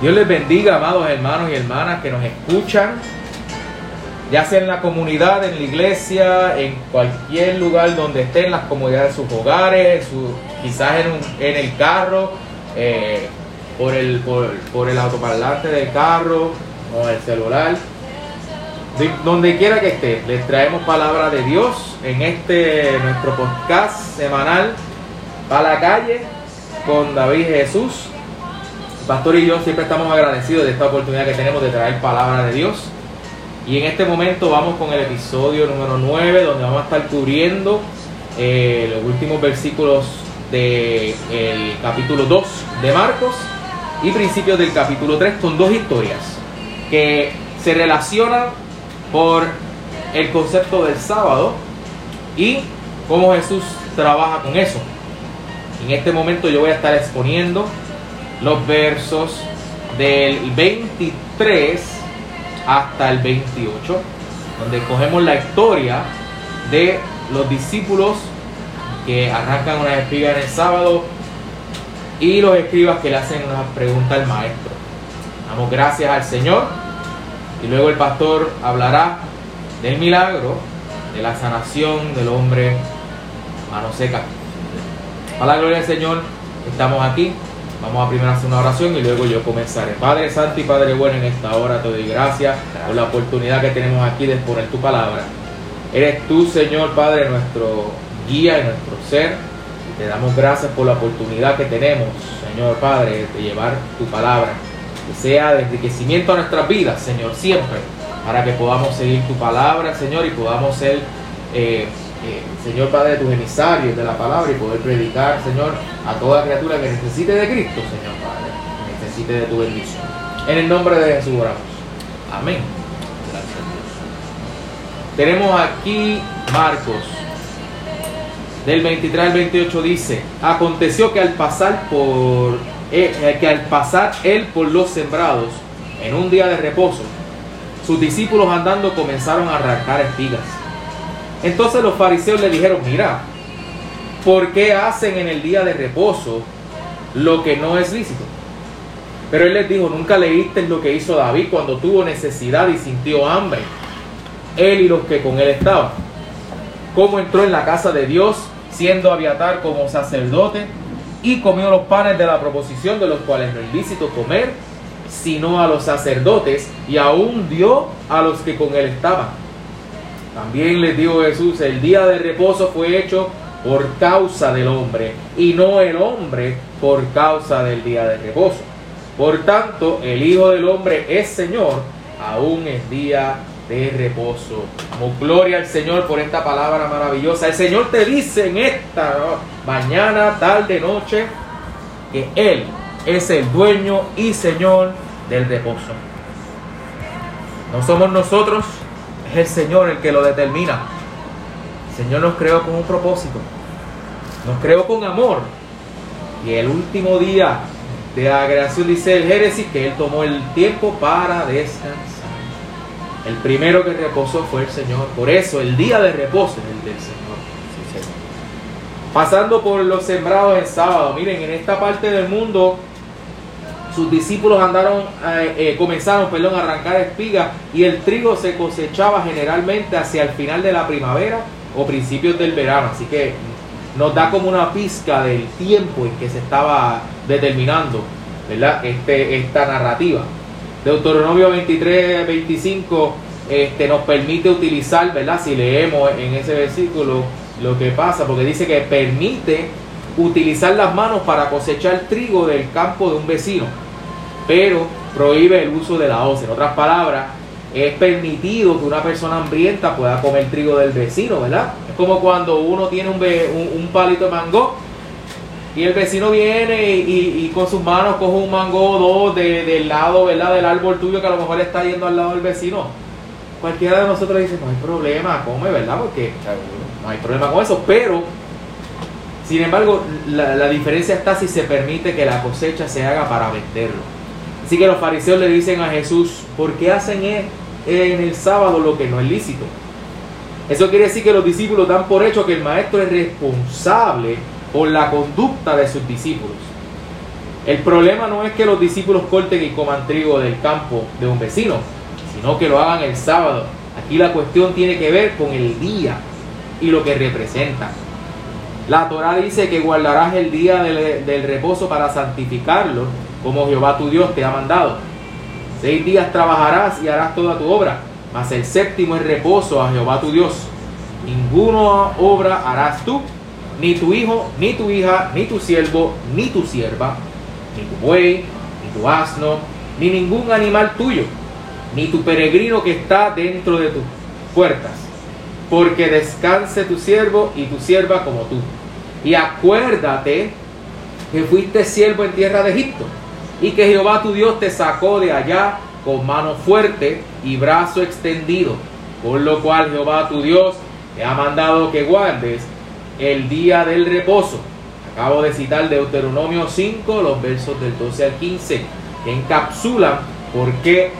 Dios les bendiga, amados hermanos y hermanas que nos escuchan, ya sea en la comunidad, en la iglesia, en cualquier lugar donde estén, las comunidades de sus hogares, quizás en, el carro, eh, por, el, por, el autoparlante del carro o el celular. donde quiera que esté, les traemos palabra de Dios en este nuestro podcast semanal para la calle con David Jesús pastor y yo siempre estamos agradecidos de esta oportunidad que tenemos de traer palabra de Dios. Y en este momento vamos con el episodio número 9, donde vamos a estar cubriendo eh, los últimos versículos del capítulo 2 de Marcos y principios del capítulo 3 con dos historias que se relacionan por el concepto del sábado y cómo Jesús trabaja con eso. En este momento yo voy a estar exponiendo los versos del 23 hasta el 28, donde cogemos la historia de los discípulos que arrancan una espiga en el sábado y los escribas que le hacen una pregunta al maestro. Damos gracias al Señor y luego el pastor hablará del milagro de la sanación del hombre mano seca. A la gloria del Señor, estamos aquí Vamos a primero hacer una oración y luego yo comenzaré. Padre Santo y Padre Bueno, en esta hora te doy gracias por la oportunidad que tenemos aquí de exponer tu palabra. Eres tú, Señor Padre, nuestro guía y nuestro ser. Te damos gracias por la oportunidad que tenemos, Señor Padre, de llevar tu palabra. Que sea de enriquecimiento a nuestras vidas, Señor, siempre. Para que podamos seguir tu palabra, Señor, y podamos ser... Eh, Señor Padre, de tus emisarios de la palabra y poder predicar, Señor, a toda criatura que necesite de Cristo, Señor Padre, que necesite de tu bendición. En el nombre de Jesús oramos. Amén. Gracias Dios. Tenemos aquí Marcos, del 23 al 28 dice, aconteció que al pasar por eh, eh, que al pasar él por los sembrados en un día de reposo, sus discípulos andando comenzaron a arrancar espigas entonces los fariseos le dijeron, mira, ¿por qué hacen en el día de reposo lo que no es lícito? Pero él les dijo, nunca leíste lo que hizo David cuando tuvo necesidad y sintió hambre. Él y los que con él estaban. Cómo entró en la casa de Dios, siendo Abiatar como sacerdote, y comió los panes de la proposición, de los cuales no es lícito comer, sino a los sacerdotes, y aún dio a los que con él estaban también les dijo Jesús, el día de reposo fue hecho por causa del hombre y no el hombre por causa del día de reposo. Por tanto, el Hijo del Hombre es Señor, aún es día de reposo. Como gloria al Señor por esta palabra maravillosa. El Señor te dice en esta mañana, tarde, noche, que Él es el dueño y Señor del reposo. No somos nosotros es el Señor el que lo determina. El Señor nos creó con un propósito. Nos creó con amor. Y el último día de la creación dice el Génesis que Él tomó el tiempo para descansar. El primero que reposó fue el Señor. Por eso el día de reposo es el del Señor. Pasando por los sembrados en sábado. Miren, en esta parte del mundo sus discípulos andaron, eh, eh, comenzaron perdón, a arrancar espigas y el trigo se cosechaba generalmente hacia el final de la primavera o principios del verano. Así que nos da como una pizca del tiempo en que se estaba determinando ¿verdad? Este, esta narrativa. Deuteronomio 23, 25 este, nos permite utilizar, ¿verdad? si leemos en ese versículo lo que pasa, porque dice que permite utilizar las manos para cosechar trigo del campo de un vecino pero prohíbe el uso de la hoz. En otras palabras, es permitido que una persona hambrienta pueda comer trigo del vecino, ¿verdad? Es como cuando uno tiene un, un, palito de mango y el vecino viene y, con sus manos coge un mango o dos del lado, ¿verdad? Del árbol tuyo que a lo mejor está yendo al lado del vecino. Cualquiera de nosotros dice, no hay problema, come, ¿verdad? Porque no hay problema con eso, pero sin embargo, la, la diferencia está si se permite que la cosecha se haga para venderlo. Así que los fariseos le dicen a Jesús, ¿por qué hacen e-, en el sábado lo que no es lícito? Eso quiere decir que los discípulos dan por hecho que el maestro es responsable por la conducta de sus discípulos. El problema no es que los discípulos corten y coman trigo del campo de un vecino, sino que lo hagan el sábado. Aquí la cuestión tiene que ver con el día y lo que representa. La Torah dice que guardarás el día del, del, reposo para santificarlo, como Jehová tu Dios te ha mandado. Seis días trabajarás y harás toda tu obra, mas el séptimo es reposo a Jehová tu Dios. Ninguna obra harás tú, ni tu hijo, ni tu hija, ni tu siervo, ni tu sierva, ni tu buey, ni tu asno, ni ningún animal tuyo, ni tu peregrino que está dentro de tus puertas, porque descanse tu siervo y tu sierva como tú. Y acuérdate que fuiste siervo en tierra de Egipto, y que Jehová tu Dios te sacó de allá con mano fuerte y brazo extendido, por lo cual Jehová tu Dios te ha mandado que guardes el día del reposo. Acabo de citar Deuteronomio 5, los versos del 12 al 15, que encapsulan por qué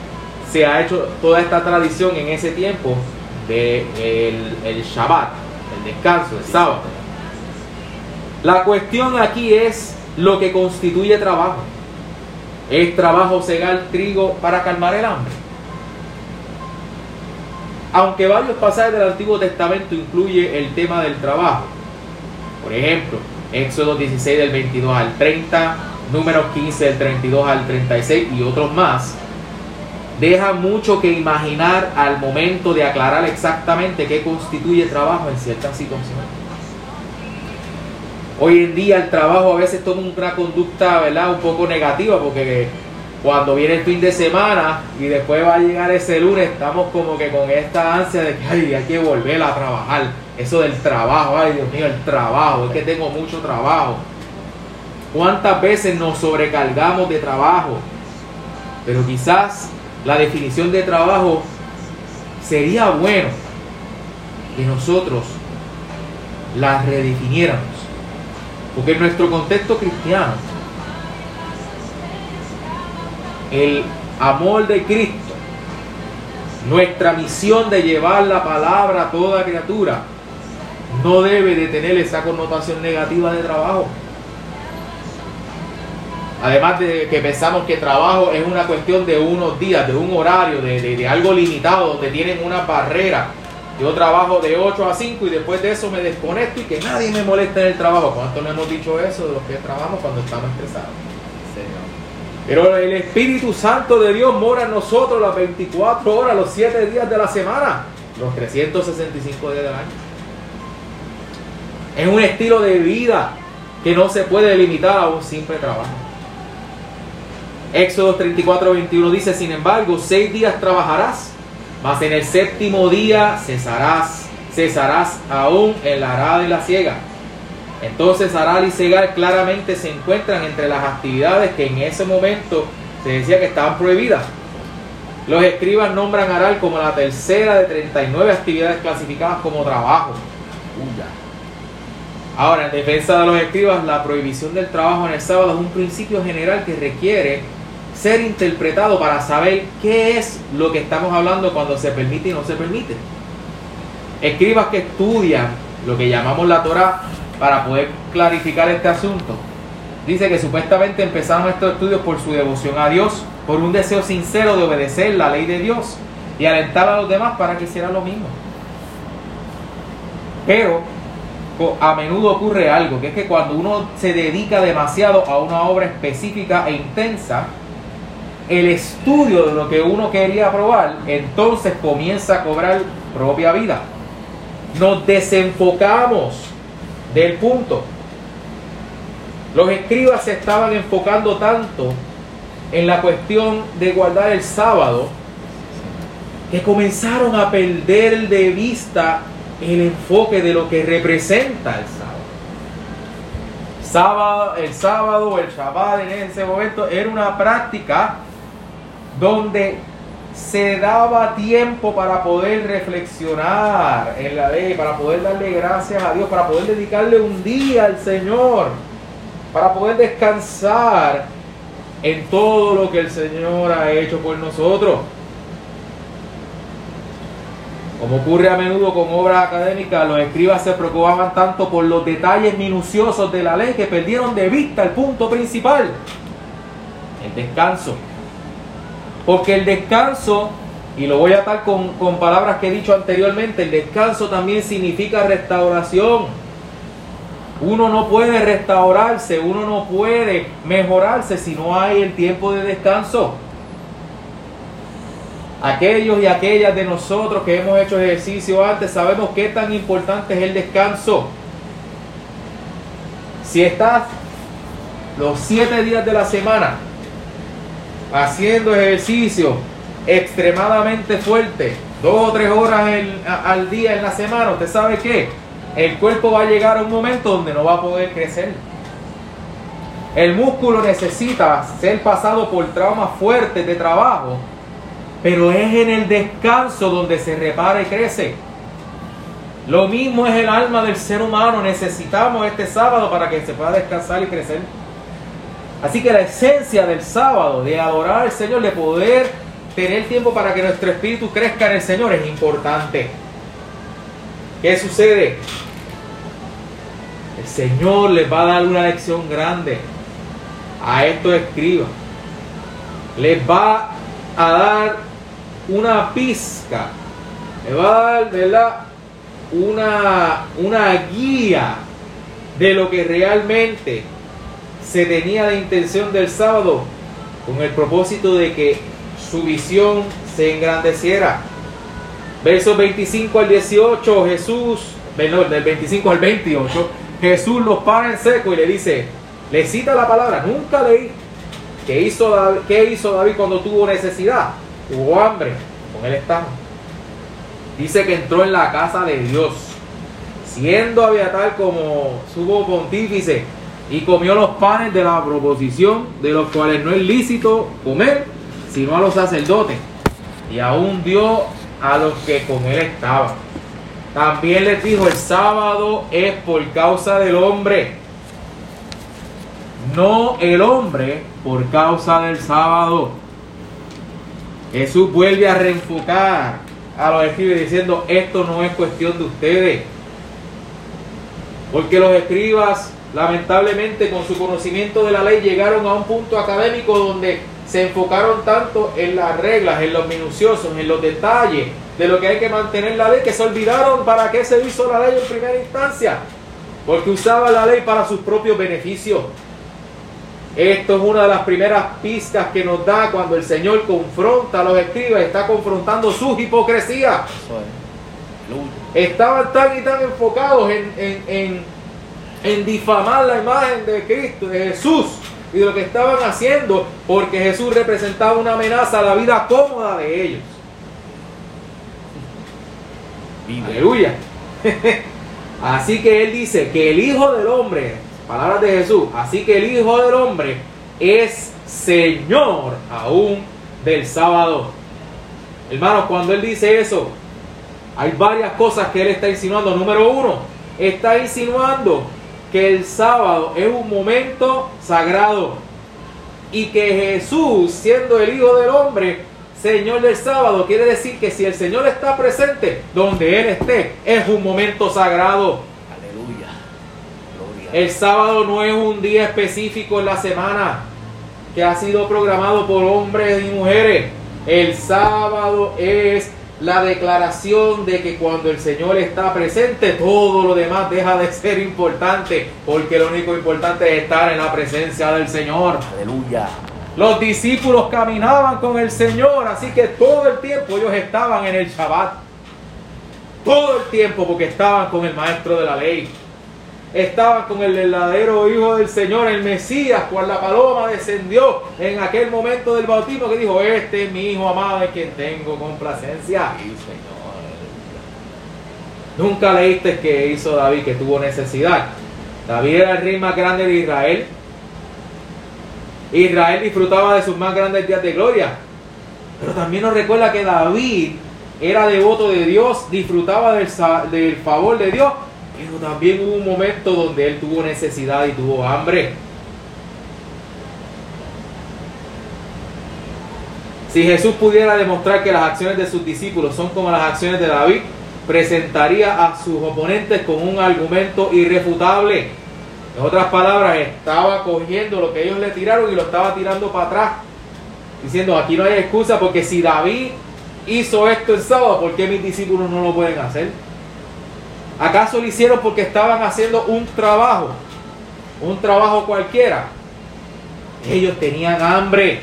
se ha hecho toda esta tradición en ese tiempo de el, Shabbat, el descanso, el sábado. La cuestión aquí es lo que constituye trabajo. ¿Es trabajo segar trigo para calmar el hambre? Aunque varios pasajes del Antiguo Testamento incluye el tema del trabajo. Por ejemplo, Éxodo 16 del 22 al 30, Números 15 del 32 al 36 y otros más, deja mucho que imaginar al momento de aclarar exactamente qué constituye trabajo en ciertas situaciones. Hoy en día el trabajo a veces toma una conducta ¿verdad? un poco negativa porque cuando viene el fin de semana y después va a llegar ese lunes, estamos como que con esta ansia de que ay, hay que volver a trabajar. Eso del trabajo, ay Dios mío, el trabajo, es que tengo mucho trabajo. ¿Cuántas veces nos sobrecargamos de trabajo? Pero quizás la definición de trabajo sería bueno que nosotros la redefiniéramos. Porque en nuestro contexto cristiano, el amor de Cristo, nuestra misión de llevar la palabra a toda criatura, no debe de tener esa connotación negativa de trabajo. Además de que pensamos que trabajo es una cuestión de unos días, de un horario, de, algo limitado, donde tienen una barrera. Yo trabajo de 8 a 5 y después de eso me desconecto y que nadie me moleste en el trabajo. ¿Cuánto no hemos dicho eso de los que trabajamos cuando estamos estresados? Pero el Espíritu Santo de Dios mora en nosotros las 24 horas, los 7 días de la semana, los 365 días del año. Es un estilo de vida que no se puede limitar a un simple trabajo. Éxodo 34, 21 dice, sin embargo, seis días trabajarás, mas en el séptimo día cesarás, cesarás aún en la arada y la ciega entonces arar y cegar claramente se encuentran entre las actividades que en ese momento se decía que estaban prohibidas. Los escribas nombran arar como la tercera de 39 actividades clasificadas como trabajo. Ahora, en defensa de los escribas, la prohibición del trabajo en el sábado es un principio general que requiere ser interpretado para saber qué es lo que estamos hablando cuando se permite y no se permite. Escribas que estudian lo que llamamos la Torah para poder clarificar este asunto. Dice que supuestamente empezaron estos estudios por su devoción a Dios, por un deseo sincero de obedecer la ley de Dios y alentar a los demás para que hicieran lo mismo. Pero a menudo ocurre algo, que es que cuando uno se dedica demasiado a una obra específica e intensa, el estudio de lo que uno quería probar, entonces comienza a cobrar propia vida. Nos desenfocamos del punto. Los escribas se estaban enfocando tanto en la cuestión de guardar el sábado que comenzaron a perder de vista el enfoque de lo que representa el sábado. sábado el sábado, el Shabbat en ese momento era una práctica donde se daba tiempo para poder reflexionar en la ley, para poder darle gracias a Dios, para poder dedicarle un día al Señor, para poder descansar en todo lo que el Señor ha hecho por nosotros. Como ocurre a menudo con obras académicas, los escribas se preocupaban tanto por los detalles minuciosos de la ley que perdieron de vista el punto principal, el descanso. Porque el descanso, y lo voy a atar con, con palabras que he dicho anteriormente, el descanso también significa restauración. Uno no puede restaurarse, uno no puede mejorarse si no hay el tiempo de descanso. Aquellos y aquellas de nosotros que hemos hecho ejercicio antes sabemos qué tan importante es el descanso. Si estás los siete días de la semana haciendo ejercicio extremadamente fuerte, dos o tres horas al día en la semana, usted sabe que el cuerpo va a llegar a un momento donde no va a poder crecer. El músculo necesita ser pasado por traumas fuertes de trabajo, pero es en el descanso donde se repara y crece. Lo mismo es el alma del ser humano. Necesitamos este sábado para que se pueda descansar y crecer. Así que la esencia del sábado, de adorar al Señor, de poder tener tiempo para que nuestro espíritu crezca en el Señor, es importante. ¿Qué sucede? El Señor les va a dar una lección grande a estos escribas. Les va a dar una pizca. Les va a dar. Una, una guía de lo que realmente se tenía de intención del sábado con el propósito de que su visión se engrandeciera. Versos 25 al 18, Jesús, perdón, del 25 al 28, Jesús los para en seco y le dice, le cita la palabra, nunca leí. ¿Qué hizo David, qué hizo David cuando tuvo necesidad? Hubo hambre, con él estaba. Dice que entró en la casa de Dios, siendo Abiatar como subo pontífice, y comió los panes de la proposición, de los cuales no es lícito comer, sino a los sacerdotes, y aún dio a los que con él estaban. También les dijo, el sábado es por causa del hombre, no el hombre por causa del sábado. Jesús vuelve a reenfocar a los escribas diciendo, esto no es cuestión de ustedes. Porque los escribas, lamentablemente, con su conocimiento de la ley, llegaron a un punto académico donde se enfocaron tanto en las reglas, en los minuciosos, en los detalles de lo que hay que mantener la ley, que se olvidaron para qué se hizo la ley en primera instancia. Porque usaba la ley para sus propios beneficios. Esto es una de las primeras pistas que nos da cuando el Señor confronta a los escribas, está confrontando su hipocresía. Estaban tan y tan enfocados en, en difamar la imagen de Cristo, de Jesús y de lo que estaban haciendo, porque Jesús representaba una amenaza a la vida cómoda de ellos. Aleluya. Así que él dice que el Hijo del Hombre, palabras de Jesús, así que el Hijo del Hombre es Señor aún del sábado. Hermanos, cuando él dice eso, hay varias cosas que él está insinuando. Número uno, está insinuando que el sábado es un momento sagrado y que Jesús, siendo el Hijo del Hombre, Señor del sábado, quiere decir que si el Señor está presente, donde Él esté, es un momento sagrado. Aleluya. El sábado no es un día específico en la semana que ha sido programado por hombres y mujeres. El sábado es la declaración de que cuando el Señor está presente, todo lo demás deja de ser importante, porque lo único importante es estar en la presencia del Señor. Aleluya. Los discípulos caminaban con el Señor, así que todo el tiempo ellos estaban en el Shabbat. Todo el tiempo porque estaban con el maestro de la ley. Estaban con el verdadero Hijo del Señor, el Mesías, cuando la paloma descendió en aquel momento del bautismo que dijo, este es mi Hijo amado en quien tengo complacencia. Sí, Señor. Nunca leíste que hizo David, que tuvo necesidad. David era el rey más grande de Israel. Israel disfrutaba de sus más grandes días de gloria. Pero también nos recuerda que David era devoto de Dios, disfrutaba del, del favor de Dios pero también hubo un momento donde él tuvo necesidad y tuvo hambre. Si Jesús pudiera demostrar que las acciones de sus discípulos son como las acciones de David, presentaría a sus oponentes con un argumento irrefutable. En otras palabras, estaba cogiendo lo que ellos le tiraron y lo estaba tirando para atrás. Diciendo, aquí no hay excusa porque si David hizo esto el sábado, ¿por qué mis discípulos no lo pueden hacer? ¿Acaso lo hicieron porque estaban haciendo un trabajo? Un trabajo cualquiera. Ellos tenían hambre.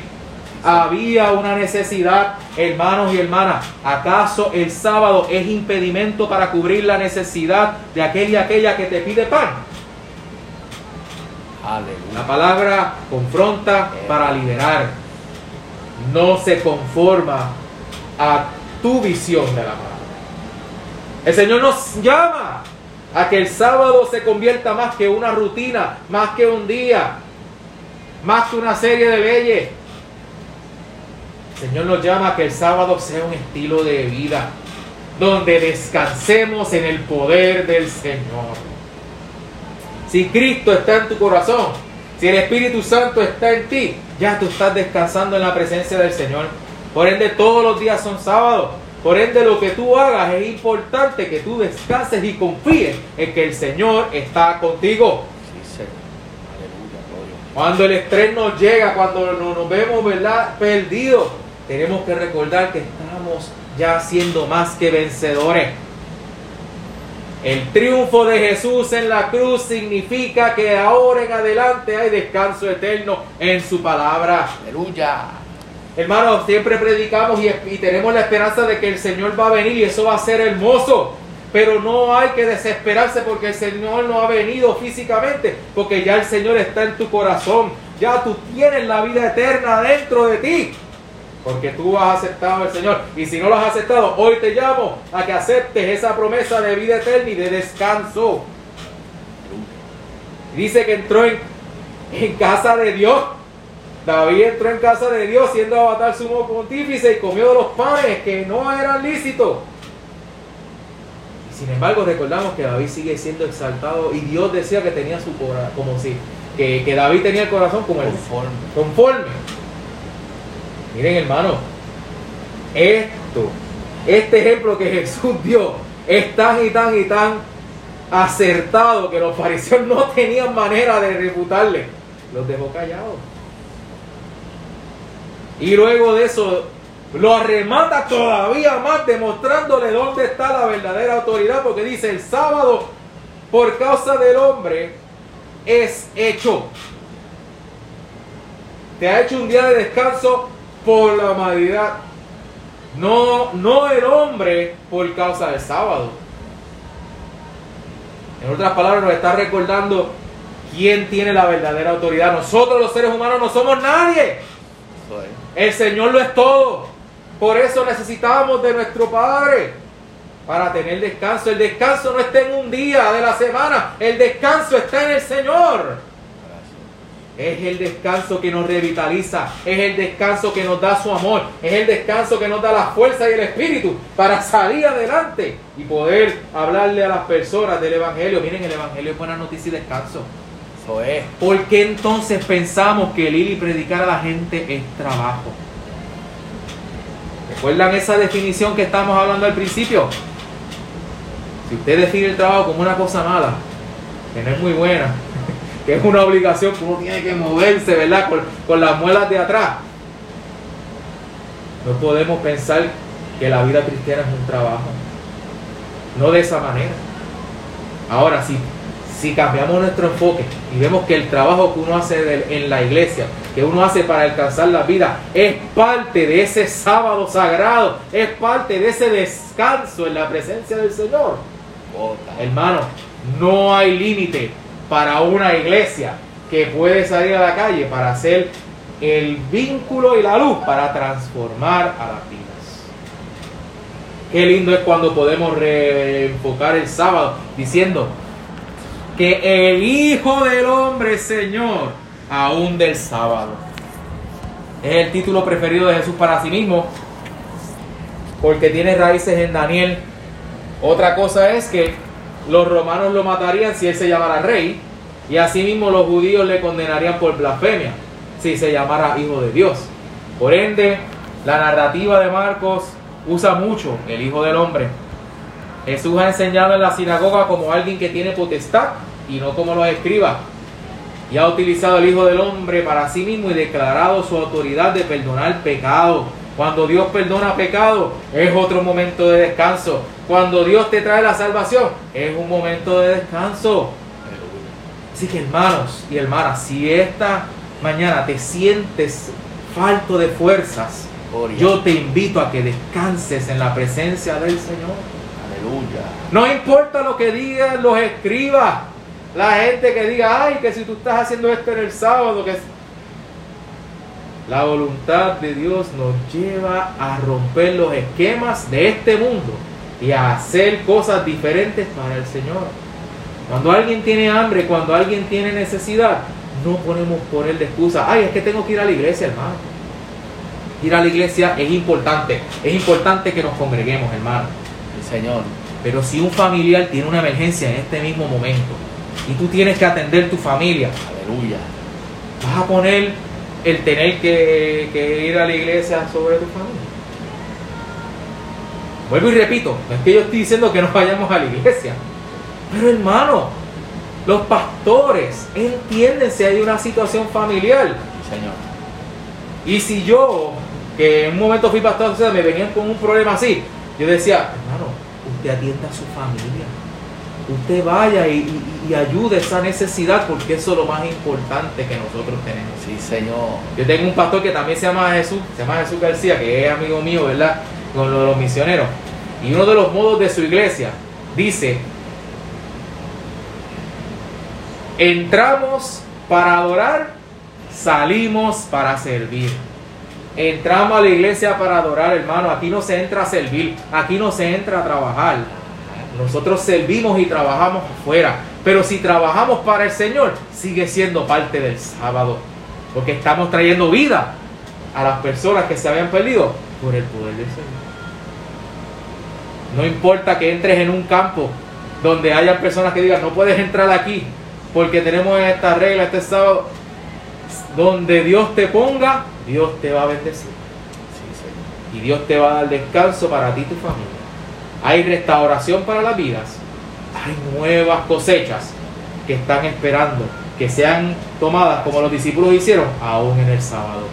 Había una necesidad, hermanos y hermanas. ¿Acaso el sábado es impedimento para cubrir la necesidad de aquel y aquella que te pide pan? La palabra confronta para liberar. No se conforma a tu visión de la palabra. El Señor nos llama a que el sábado se convierta más que una rutina, más que un día, más que una serie de leyes. El Señor nos llama a que el sábado sea un estilo de vida, donde descansemos en el poder del Señor. Si Cristo está en tu corazón, si el Espíritu Santo está en ti, ya tú estás descansando en la presencia del Señor. Por ende, todos los días son sábados. Por ende, lo que tú hagas es importante que tú descanses y confíes en que el Señor está contigo. Cuando el estrés nos llega, cuando nos vemos ¿verdad? perdidos, tenemos que recordar que estamos ya siendo más que vencedores. El triunfo de Jesús en la cruz significa que ahora en adelante hay descanso eterno en su palabra. Aleluya. Hermanos, siempre predicamos y, tenemos la esperanza de que el Señor va a venir y eso va a ser hermoso. Pero no hay que desesperarse porque el Señor no ha venido físicamente, porque ya el Señor está en tu corazón. Ya tú tienes la vida eterna dentro de ti. Porque tú has aceptado al Señor. Y si no lo has aceptado, hoy te llamo a que aceptes esa promesa de vida eterna y de descanso. Dice que entró en, en casa de Dios David entró en casa de Dios siendo avatar sumo pontífice y comió de los panes que no eran lícitos. sin embargo, recordamos que David sigue siendo exaltado y Dios decía que tenía su corazón, como si, que, David tenía el corazón como el conforme. conforme. Miren, hermano, esto, este ejemplo que Jesús dio es tan y tan y tan acertado que los fariseos no tenían manera de refutarle. Los dejó callados. Y luego de eso lo arremata todavía más demostrándole dónde está la verdadera autoridad porque dice el sábado por causa del hombre es hecho. Te ha hecho un día de descanso por la humanidad. No, no el hombre por causa del sábado. En otras palabras, nos está recordando quién tiene la verdadera autoridad. Nosotros los seres humanos no somos nadie. El Señor lo es todo. Por eso necesitamos de nuestro Padre para tener descanso. El descanso no está en un día de la semana, el descanso está en el Señor. Es el descanso que nos revitaliza, es el descanso que nos da su amor, es el descanso que nos da la fuerza y el espíritu para salir adelante y poder hablarle a las personas del Evangelio. Miren, el Evangelio es buena noticia y descanso. ¿Por qué entonces pensamos que el ir y predicar a la gente es trabajo? ¿Recuerdan esa definición que estamos hablando al principio? Si usted define el trabajo como una cosa mala, que no es muy buena, que es una obligación que uno tiene que moverse, ¿verdad? Con, con las muelas de atrás. No podemos pensar que la vida cristiana es un trabajo. No de esa manera. Ahora, sí si cambiamos nuestro enfoque y vemos que el trabajo que uno hace en la iglesia, que uno hace para alcanzar la vida, es parte de ese sábado sagrado, es parte de ese descanso en la presencia del Señor. Hermano, no hay límite para una iglesia que puede salir a la calle para hacer el vínculo y la luz para transformar a las vidas. Qué lindo es cuando podemos reenfocar el sábado diciendo, que el Hijo del Hombre, Señor, aún del sábado. Es el título preferido de Jesús para sí mismo, porque tiene raíces en Daniel. Otra cosa es que los romanos lo matarían si él se llamara rey, y asimismo los judíos le condenarían por blasfemia si se llamara hijo de Dios. Por ende, la narrativa de Marcos usa mucho el Hijo del Hombre Jesús ha enseñado en la sinagoga como alguien que tiene potestad y no como los escribas. y ha utilizado el Hijo del Hombre para sí mismo y declarado su autoridad de perdonar pecado. Cuando Dios perdona pecado, es otro momento de descanso. Cuando Dios te trae la salvación, es un momento de descanso. Así que hermanos y hermanas, si esta mañana te sientes falto de fuerzas, yo te invito a que descanses en la presencia del Señor. No importa lo que digan los escribas, la gente que diga, ay, que si tú estás haciendo esto en el sábado, que la voluntad de Dios nos lleva a romper los esquemas de este mundo y a hacer cosas diferentes para el Señor. Cuando alguien tiene hambre, cuando alguien tiene necesidad, no podemos poner de excusa, ay, es que tengo que ir a la iglesia, hermano. Ir a la iglesia es importante, es importante que nos congreguemos, hermano. Señor. Pero si un familiar tiene una emergencia en este mismo momento, y tú tienes que atender tu familia. Aleluya. Vas a poner el tener que, ir a la iglesia sobre tu familia. Vuelvo y repito, no es que yo estoy diciendo que no vayamos a la iglesia. Pero hermano, los pastores entienden si hay una situación familiar. Señor. Y si yo, que en un momento fui pastor, o sea, me venían con un problema así, yo decía, usted atienda a su familia usted vaya y, ayude esa necesidad porque eso es lo más importante que nosotros tenemos. Sí, Señor. Yo tengo un pastor que también se llama Jesús, se llama Jesús García, que es amigo mío, ¿verdad? Con los misioneros. Y uno de los modos de su iglesia dice, entramos para adorar, salimos para servir. Entramos a la iglesia para adorar, hermano. Aquí no se entra a servir, aquí no se entra a trabajar. Nosotros servimos y trabajamos afuera. Pero si trabajamos para el Señor, sigue siendo parte del sábado. Porque estamos trayendo vida a las personas que se habían perdido por el poder del Señor. No importa que entres en un campo donde haya personas que digan, no puedes entrar aquí porque tenemos esta regla este sábado. Donde Dios te ponga, Dios te va a bendecir. y Dios te va a dar descanso para ti y tu familia hay restauración para las vidas, hay nuevas cosechas que están esperando que sean tomadas como los discípulos hicieron aún en el sábado.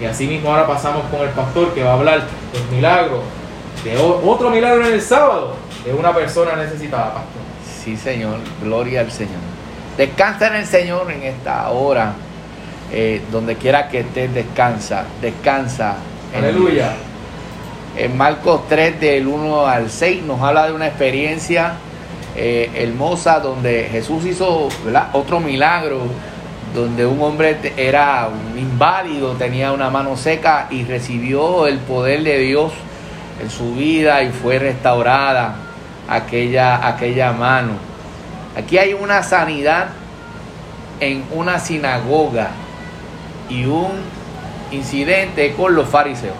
Y así mismo ahora pasamos con el pastor que va a hablar del milagro, de otro milagro en el sábado, de una persona necesitada, pastor. Sí, Señor, gloria al Señor. Descansa en el Señor en esta hora, eh, donde quiera que estés, descansa, descansa. Aleluya. En Marcos 3 del 1 al 6 nos habla de una experiencia eh, hermosa donde Jesús hizo otro milagro, donde un hombre era un inválido, tenía una mano seca y recibió el poder de Dios en su vida y fue restaurada aquella, aquella mano. Aquí hay una sanidad en una sinagoga y un incidente con los fariseos.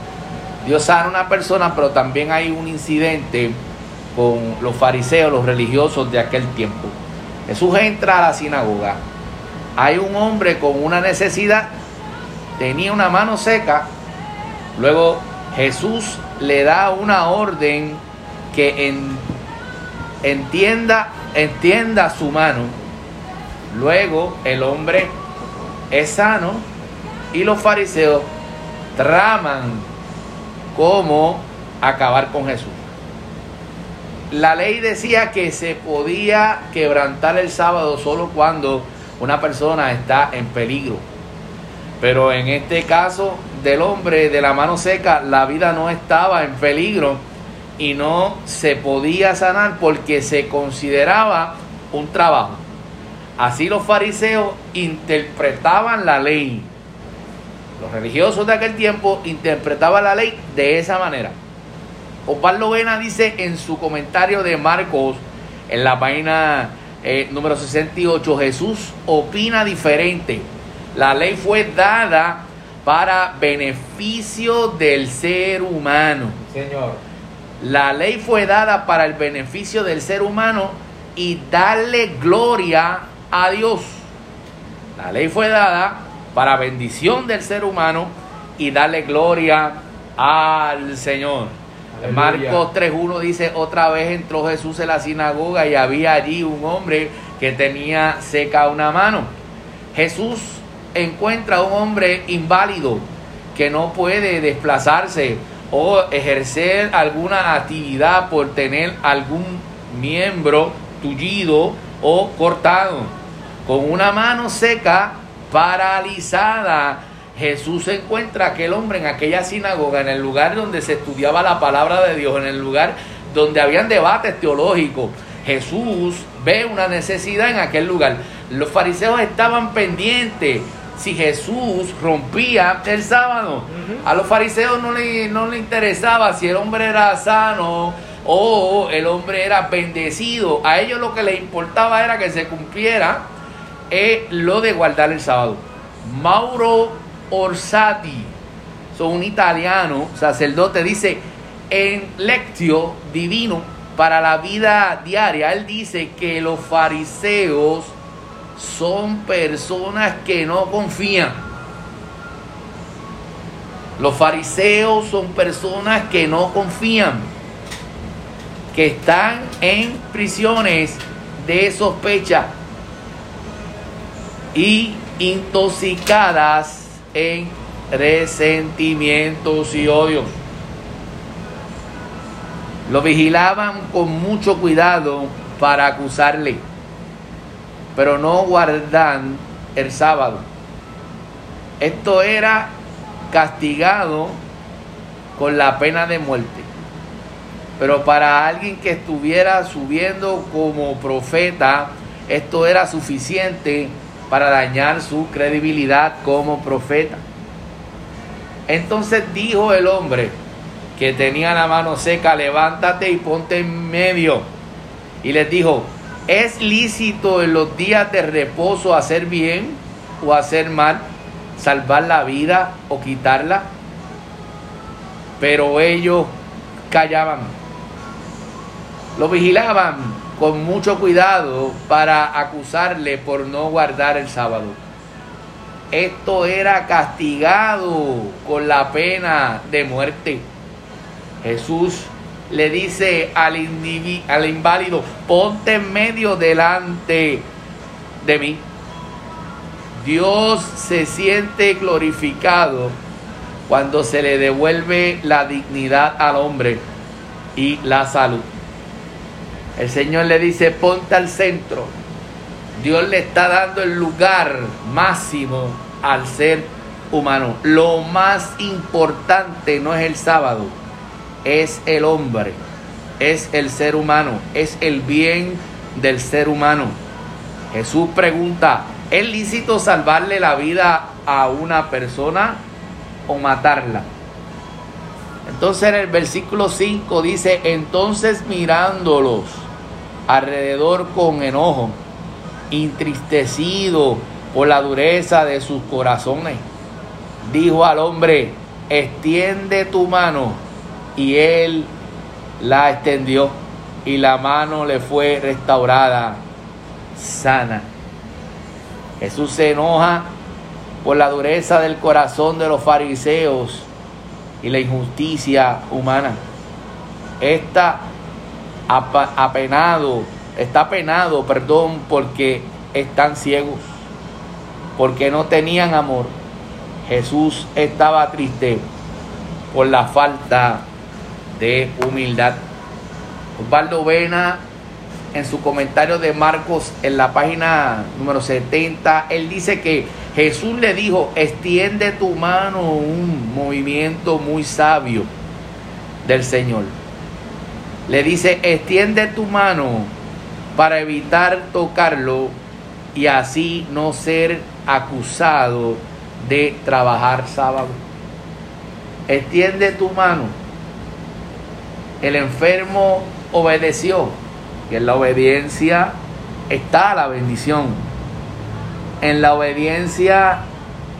Dios sana a una persona, pero también hay un incidente con los fariseos, los religiosos de aquel tiempo. Jesús entra a la sinagoga. Hay un hombre con una necesidad, tenía una mano seca. Luego Jesús le da una orden que entienda, entienda su mano. Luego el hombre es sano y los fariseos traman cómo acabar con Jesús. La ley decía que se podía quebrantar el sábado solo cuando una persona está en peligro. Pero en este caso del hombre de la mano seca, la vida no estaba en peligro y no se podía sanar porque se consideraba un trabajo. Así los fariseos interpretaban la ley los religiosos de aquel tiempo interpretaban la ley de esa manera. Osvaldo Vena dice en su comentario de Marcos, en la página eh, número 68, Jesús opina diferente. La ley fue dada para beneficio del ser humano. Señor. La ley fue dada para el beneficio del ser humano y darle gloria a Dios. La ley fue dada para bendición del ser humano y darle gloria al Señor. Marcos 3.1 dice, otra vez entró Jesús en la sinagoga y había allí un hombre que tenía seca una mano. Jesús encuentra a un hombre inválido que no puede desplazarse o ejercer alguna actividad por tener algún miembro tullido o cortado. Con una mano seca, paralizada, Jesús encuentra a aquel hombre en aquella sinagoga, en el lugar donde se estudiaba la palabra de Dios, en el lugar donde habían debates teológicos. Jesús ve una necesidad en aquel lugar. Los fariseos estaban pendientes si Jesús rompía el sábado. A los fariseos no le, no le interesaba si el hombre era sano o el hombre era bendecido. A ellos lo que les importaba era que se cumpliera eh, lo de guardar el sábado. Mauro Orsati, son un italiano sacerdote, dice en lectio divino para la vida diaria, él dice que los fariseos son personas que no confían. Los fariseos son personas que no confían, que están en prisiones de sospecha y intoxicadas en resentimientos y odios. Lo vigilaban con mucho cuidado para acusarle pero no guardan el sábado. Esto era castigado con la pena de muerte. Pero para alguien que estuviera subiendo como profeta, esto era suficiente para dañar su credibilidad como profeta. Entonces dijo el hombre que tenía la mano seca, levántate y ponte en medio. Y les dijo, ¿Es lícito en los días de reposo hacer bien o hacer mal, salvar la vida o quitarla? Pero ellos callaban. Lo vigilaban con mucho cuidado para acusarle por no guardar el sábado. Esto era castigado con la pena de muerte. Jesús le dice al, al inválido, ponte en medio delante de mí. Dios se siente glorificado cuando se le devuelve la dignidad al hombre y la salud. El Señor le dice, ponte al centro. Dios le está dando el lugar máximo al ser humano. Lo más importante no es el sábado es el hombre, es el ser humano, es el bien del ser humano. Jesús pregunta, ¿es lícito salvarle la vida a una persona o matarla? Entonces en el versículo 5 dice, entonces mirándolos alrededor con enojo, entristecido por la dureza de sus corazones, dijo al hombre, extiende tu mano y él la extendió y la mano le fue restaurada sana. Jesús se enoja por la dureza del corazón de los fariseos y la injusticia humana. Está apenado, está penado, perdón, porque están ciegos, porque no tenían amor. Jesús estaba triste por la falta de humildad. Osvaldo Vena, en su comentario de Marcos en la página número 70, él dice que Jesús le dijo, extiende tu mano, un movimiento muy sabio del Señor. Le dice, extiende tu mano para evitar tocarlo y así no ser acusado de trabajar sábado. Extiende tu mano el enfermo obedeció. Y en la obediencia está la bendición. En la obediencia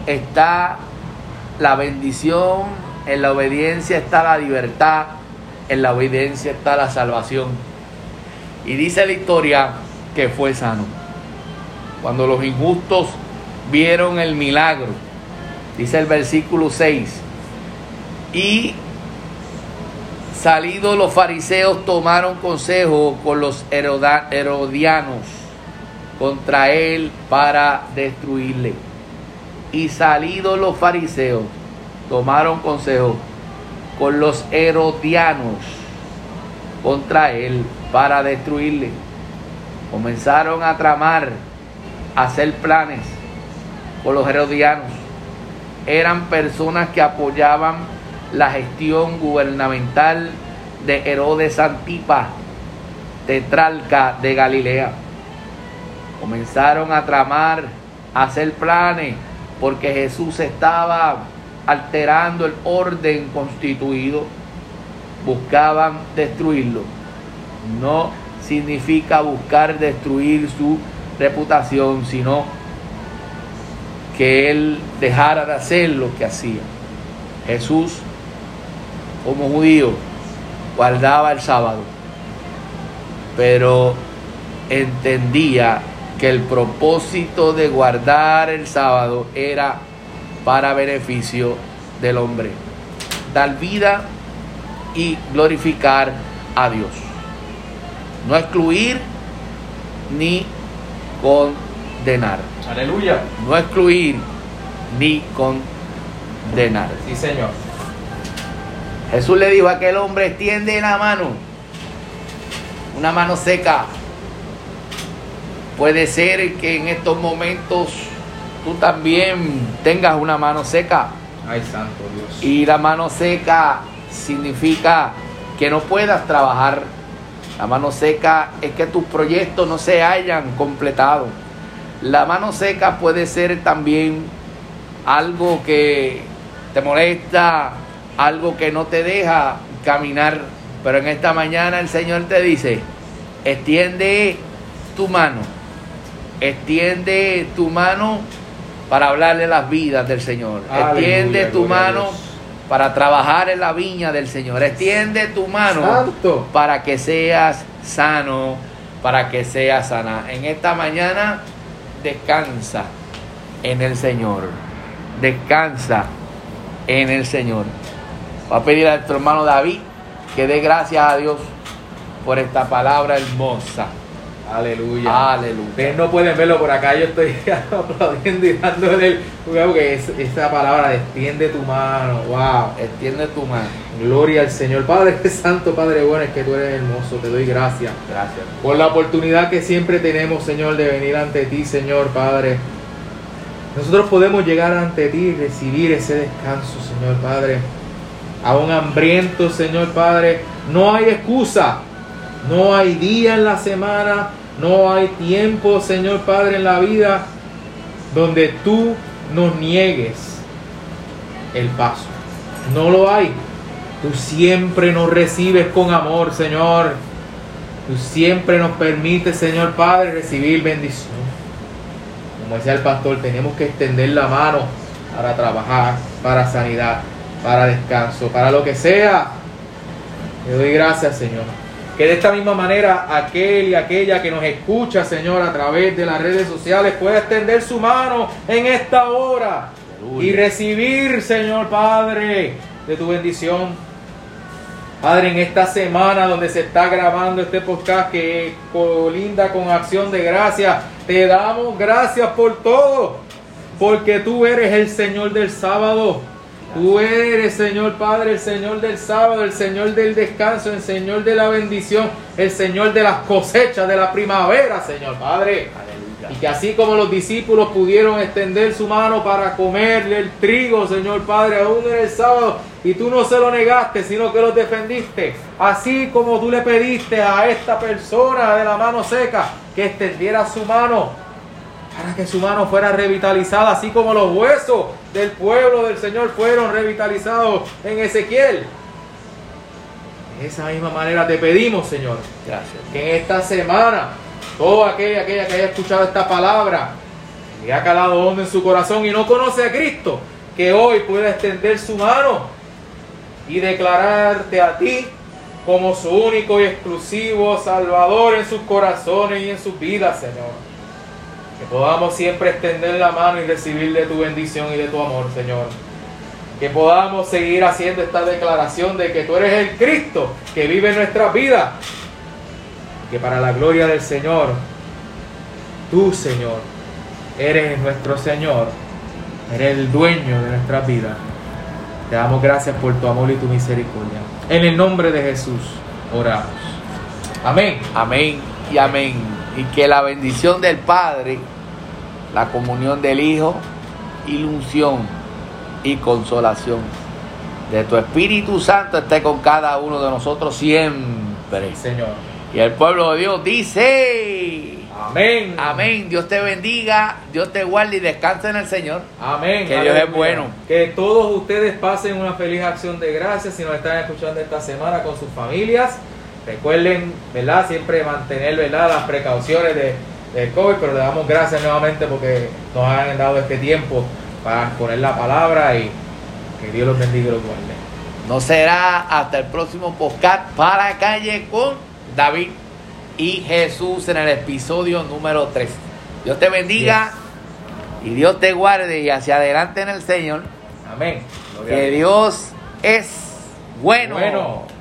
está la bendición. En la obediencia está la libertad. En la obediencia está la salvación. Y dice la historia que fue sano. Cuando los injustos vieron el milagro, dice el versículo 6, y Salidos los fariseos tomaron consejo con los herodianos contra él para destruirle. Y salidos los fariseos, tomaron consejo con los herodianos contra él para destruirle. Comenzaron a tramar, a hacer planes con los herodianos. Eran personas que apoyaban la gestión gubernamental de Herodes Antipas, tetralca de Galilea. Comenzaron a tramar, a hacer planes, porque Jesús estaba alterando el orden constituido. Buscaban destruirlo. No significa buscar destruir su reputación, sino que él dejara de hacer lo que hacía. Jesús, como judío, guardaba el sábado, pero entendía que el propósito de guardar el sábado era para beneficio del hombre, dar vida y glorificar a Dios. No excluir ni condenar. Aleluya. No excluir ni condenar. Sí, Señor. Jesús le dijo a aquel hombre, extiende la mano, una mano seca. Puede ser que en estos momentos tú también tengas una mano seca. Ay, santo Dios. Y la mano seca significa que no puedas trabajar. La mano seca es que tus proyectos no se hayan completado. La mano seca puede ser también algo que te molesta, algo que no te deja caminar. Pero en esta mañana el Señor te dice, extiende tu mano, extiende tu mano para hablarle las vidas del Señor. Aleluya, extiende tu mano para trabajar en la viña del Señor. Extiende tu mano Santo. para que seas sano, para que seas sana. En esta mañana descansa en el Señor. Descansa en el Señor. Va a pedir a nuestro hermano David que dé gracias a Dios por esta palabra hermosa. Aleluya. Aleluya. Ustedes no pueden verlo por acá, yo estoy aplaudiendo y dándole el porque es- esa palabra de extiende tu mano. Wow. Extiende tu mano. Gloria al Señor. Padre Santo, Padre bueno, es que tú eres hermoso. Te doy gracias Gracias. por la oportunidad que siempre tenemos, Señor, de venir ante ti, Señor, Padre. Nosotros podemos llegar ante ti y recibir ese descanso, Señor, Padre. A un hambriento, Señor, Padre. No hay excusa. No hay día en la semana. No hay tiempo, Señor, Padre, en la vida donde tú nos niegues el paso. No lo hay. Tú siempre nos recibes con amor, Señor. Tú siempre nos permites, Señor Padre, recibir bendición. Como decía el pastor, tenemos que extender la mano para trabajar, para sanidad, para descanso, para lo que sea. Te doy gracias, Señor. Que de esta misma manera aquel y aquella que nos escucha, Señor, a través de las redes sociales pueda extender su mano en esta hora y recibir, Señor Padre, de tu bendición. Padre, en esta semana donde se está grabando este podcast que colinda con acción de gracias, te damos gracias por todo, porque tú eres el Señor del sábado. Tú eres, Señor Padre, el Señor del sábado, el Señor del descanso, el Señor de la bendición, el Señor de las cosechas, de la primavera, Señor Padre. Y que así como los discípulos pudieron extender su mano para comerle el trigo, Señor Padre, aún en el sábado, y tú no se lo negaste, sino que los defendiste. Así como tú le pediste a esta persona de la mano seca que extendiera su mano para que su mano fuera revitalizada, así como los huesos del pueblo del Señor fueron revitalizados en Ezequiel. De esa misma manera te pedimos, Señor, Gracias. que en esta semana toda aquella, aquella que haya escuchado esta palabra y ha calado hondo en su corazón y no conoce a Cristo, que hoy pueda extender su mano y declararte a ti como su único y exclusivo Salvador en sus corazones y en sus vidas, Señor. Que podamos siempre extender la mano y recibir de tu bendición y de tu amor, Señor. Que podamos seguir haciendo esta declaración de que tú eres el Cristo que vive en nuestras vidas que para la gloria del Señor tú, Señor, eres nuestro Señor, eres el dueño de nuestras vidas. Te damos gracias por tu amor y tu misericordia. En el nombre de Jesús oramos. Amén. Amén y amén. Y que la bendición del Padre, la comunión del Hijo, ilusión y consolación de tu Espíritu Santo esté con cada uno de nosotros siempre. Señor. Y el pueblo de Dios dice, Amén. amén, Dios te bendiga, Dios te guarde y descanse en el Señor. Amén. Que Dios es bueno. Que todos ustedes pasen una feliz acción de gracias si nos están escuchando esta semana con sus familias. Recuerden, ¿verdad? Siempre mantener, ¿verdad? Las precauciones de, de COVID, pero le damos gracias nuevamente porque nos han dado este tiempo para poner la palabra y que Dios los bendiga y los guarde. No será hasta el próximo podcast para calle con David y Jesús en el episodio número 3. Dios te bendiga y Dios te guarde y hacia adelante en el Señor. Amén. Gloria Que Dios es bueno. Bueno.